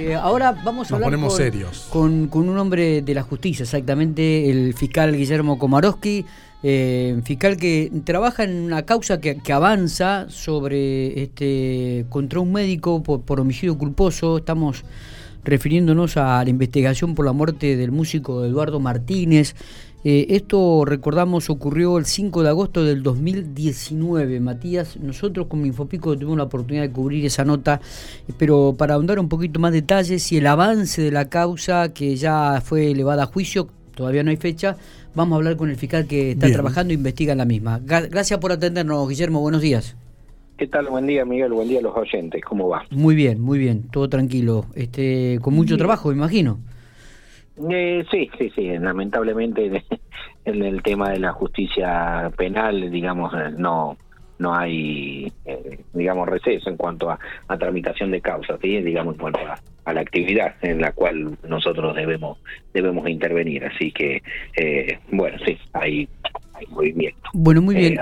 Eh, ahora vamos a hablar con, serios. Con, con un hombre de la justicia, exactamente, el fiscal Guillermo Komarowski, eh, fiscal que trabaja en una causa que, que avanza sobre este contra un médico por, por homicidio culposo. Estamos refiriéndonos a la investigación por la muerte del músico Eduardo Martínez. Eh, esto, recordamos, ocurrió el 5 de agosto del 2019. Matías, nosotros como Infopico tuvimos la oportunidad de cubrir esa nota, pero para ahondar un poquito más detalles y el avance de la causa que ya fue elevada a juicio, todavía no hay fecha, vamos a hablar con el fiscal que está Bien. trabajando e investiga la misma. Gracias por atendernos, Guillermo. Buenos días. ¿Qué tal? Buen día, Miguel. Buen día a los oyentes. ¿Cómo va? Muy bien, muy bien, todo tranquilo. Este, con mucho trabajo, me imagino. Eh, sí, sí, sí. Lamentablemente en el tema de la justicia penal, digamos, eh, no no hay, eh, digamos, receso en cuanto a, a tramitación de causas, ¿sí? digamos, en cuanto a, a la actividad en la cual nosotros debemos debemos intervenir. Así que, eh, bueno, sí, hay, hay movimiento. Bueno, muy Eh, bien.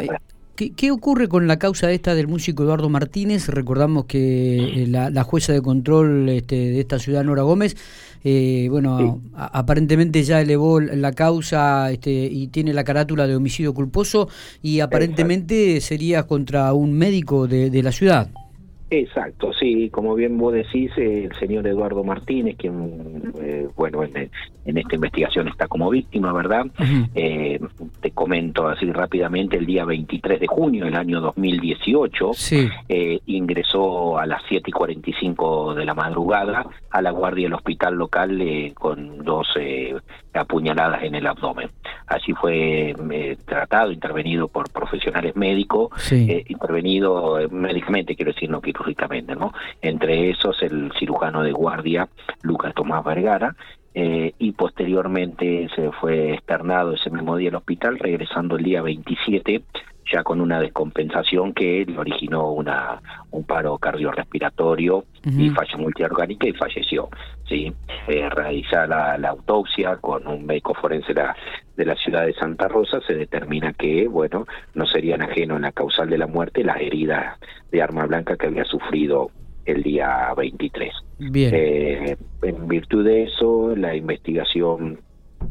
¿Qué, qué ocurre con la causa esta del músico Eduardo Martínez? Recordamos que eh, la, la jueza de control este, de esta ciudad, Nora Gómez, eh, bueno, Sí. a- aparentemente ya elevó la causa este, y tiene la carátula de homicidio culposo y aparentemente sería contra un médico de, de la ciudad. Exacto, sí, como bien vos decís, el señor Eduardo Martínez, quien, eh, bueno, en, en esta investigación está como víctima, ¿verdad? Eh, te comento así rápidamente, el día 23 de junio del año 2018, Sí, eh, ingresó a las 7 y 45 de la madrugada a la guardia del hospital local eh, con dos eh, apuñaladas en el abdomen. Así fue tratado, intervenido por profesionales médicos, sí. intervenido médicamente, quiero decir, no ¿no? Entre esos el cirujano de guardia, Lucas Tomás Vergara, eh, y posteriormente se fue externado ese mismo día al hospital, regresando el día 27 ya con una descompensación que le originó una un paro cardiorrespiratorio y falla multiorgánica y falleció. Sí, eh, realizada la, la autopsia con un médico forense de la, de la ciudad de Santa Rosa, se determina que, bueno, no serían ajeno en la causal de la muerte las heridas de arma blanca que había sufrido el día 23. Bien. Eh, en virtud de eso, la investigación,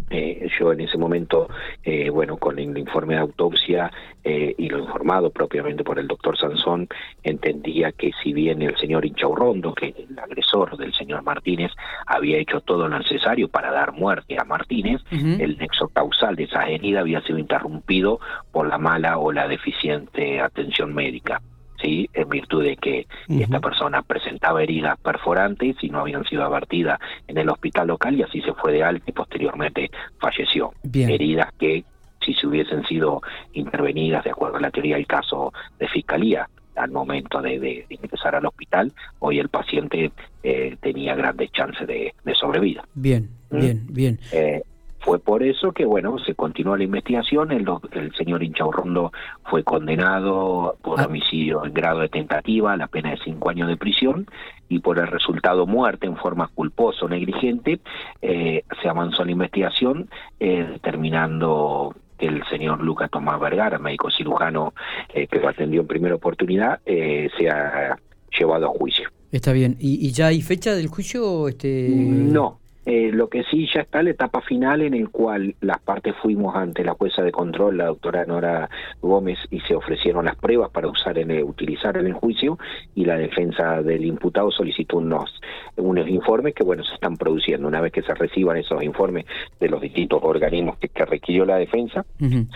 eh, yo en ese momento, eh, bueno, con el informe de autopsia eh, y lo informado propiamente por el doctor Sansón, entendía que si bien el señor Inchaurrondo, que es el agresor del señor Martínez, había hecho todo lo necesario para dar muerte a Martínez, el nexo causal de esa herida había sido interrumpido por la mala o la deficiente atención médica. ¿Sí? en virtud de que esta persona presentaba heridas perforantes y no habían sido advertidas en el hospital local y así se fue de alta y posteriormente falleció. Bien. Heridas que si se hubiesen sido intervenidas de acuerdo a la teoría del caso de fiscalía al momento de, de- de ingresar al hospital, hoy el paciente eh, tenía grandes chances de, de sobrevida. Bien, ¿Mm? bien, bien. Eh, fue por eso que, bueno, se continuó la investigación. El, el señor Inchaurrondo fue condenado por Ah. homicidio en grado de tentativa, a la pena de cinco años de prisión, y por el resultado muerte en forma culposa o negligente, eh, se avanzó la investigación, eh, determinando que el señor Lucas Tomás Vergara, médico cirujano eh, que lo atendió en primera oportunidad, eh, sea llevado a juicio. Está bien. ¿Y, y ya hay fecha del juicio? Este... No, eh, lo que sí ya está la etapa final en el cual las partes fuimos ante la jueza de control, la doctora Nora Gómez, y se ofrecieron las pruebas para usar en el- utilizar en el juicio y la defensa del imputado solicitó unos, unos informes que bueno se están produciendo. Una vez que se reciban esos informes de los distintos organismos que, que requirió la defensa,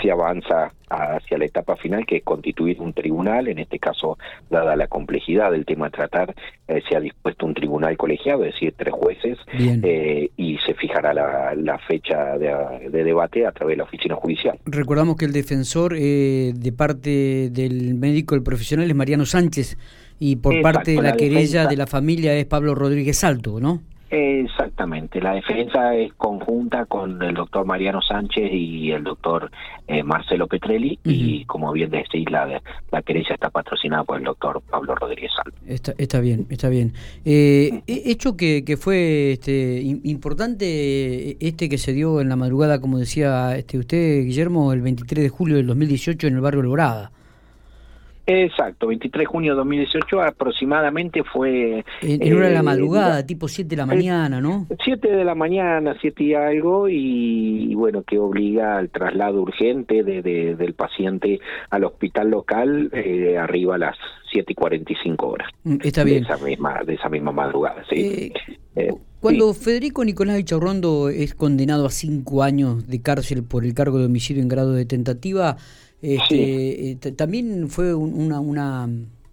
se avanza hacia la etapa final, que es constituir un tribunal, en este caso, dada la complejidad del tema a tratar, eh, se ha dispuesto un tribunal colegiado, es decir, tres jueces, eh, y se fijará la, la fecha de, de debate a través de la oficina judicial. Recordamos que el defensor eh, de parte del médico, el profesional, es Mariano Sánchez y por Exacto, parte de la, la querella defensa. de la familia es Pablo Rodríguez Salto, ¿no? Exactamente, la defensa es conjunta con el doctor Mariano Sánchez y el doctor eh, Marcelo Petrelli y como bien decís, la, la querella está patrocinada por el doctor Pablo Rodríguez Salto. Está, está bien, está bien. Eh, he- hecho que, que fue este, im- importante este que se dio en la madrugada, como decía este usted, Guillermo, el 23 de julio del 2018 en el barrio Lorada. Exacto, 23 de junio de 2018 aproximadamente fue... En, hora de la eh, madrugada, tipo 7 de la mañana, ¿no? 7 de la mañana, 7 y algo, y, bueno, que obliga al traslado urgente de, del paciente al hospital local eh, arriba a las 7 y 45 horas. Mm, está bien. De esa misma, de esa misma madrugada, sí. Eh, cuando Federico Nicolás Icharrondo es condenado a 5 años de cárcel por el cargo de homicidio en grado de tentativa, este, eh, también fue una, una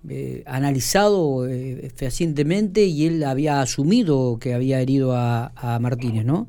eh, analizado eh, fehacientemente y él había asumido que había herido a, a Martínez, ¿no?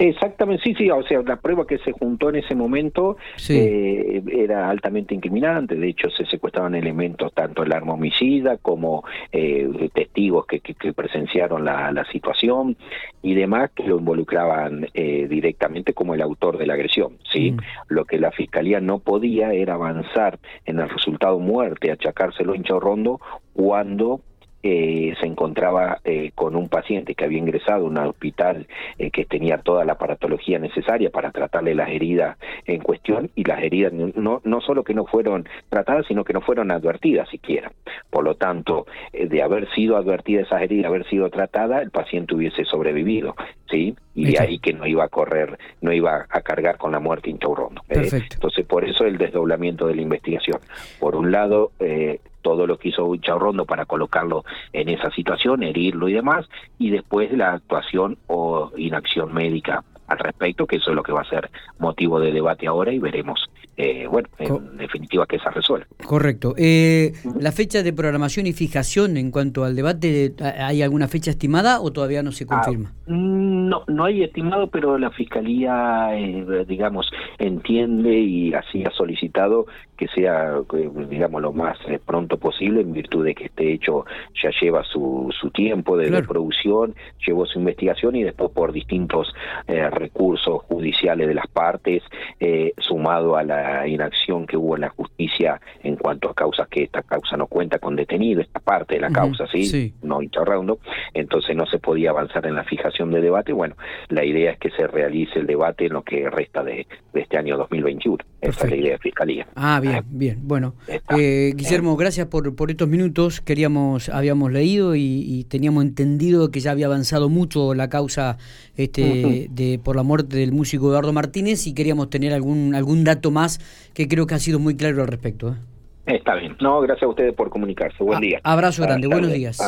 Exactamente, sí, sí, o sea, la prueba que se juntó en ese momento eh, era altamente incriminante, de hecho se secuestraban elementos, tanto el arma homicida como eh, testigos que, que, presenciaron la, la, situación y demás que lo involucraban eh, directamente como el autor de la agresión, ¿sí? Mm. Lo que la Fiscalía no podía era avanzar en el resultado muerte, achacárselo en Chorrondo cuando eh, se encontraba eh, con un paciente que había ingresado a un hospital eh, que tenía toda la aparatología necesaria para tratarle las heridas en cuestión y las heridas no, no solo que no fueron tratadas, sino que no fueron advertidas siquiera. Por lo tanto, eh, de haber sido advertida esas heridas, haber sido tratada, el paciente hubiese sobrevivido, ¿sí? Y ahí que no iba a correr, no iba a cargar con la muerte inchaurrondo. entonces, por eso el desdoblamiento de la investigación. Por un lado, eh, todo lo que hizo Chaurrondo para colocarlo en esa situación, herirlo y demás, y después la actuación o inacción médica al respecto, que eso es lo que va a ser motivo de debate ahora y veremos, eh, bueno, en definitiva que se resuelve. Correcto. Eh, ¿La fecha de programación y fijación en cuanto al debate, hay alguna fecha estimada o todavía no se ah, confirma? no, no hay estimado, pero la Fiscalía, eh, digamos, entiende y así ha solicitado que sea, digamos, lo más eh, pronto posible en virtud de que este hecho ya lleva su, su tiempo de, producción, llevó su investigación y después por distintos eh, recursos judiciales de las partes, eh, sumado a la inacción que hubo en la justicia en cuanto a causas que esta causa no cuenta con detenido, esta parte de la causa, ¿sí? sí. No interraundo, entonces no se podía avanzar en la fijación de debate. Bueno, la idea es que se realice el debate en lo que resta de, este año 2021. Esa es la idea de Fiscalía. Ah, bien. Bien, bien. Bueno, eh, Guillermo, gracias por, por estos minutos. Queríamos, habíamos leído y, teníamos entendido que ya había avanzado mucho la causa este, de por la muerte del músico Eduardo Martínez y queríamos tener algún algún dato más que creo que ha sido muy claro al respecto. ¿eh? Está bien. No, gracias a ustedes por comunicarse. Buen día. Abrazo grande. Buenos días.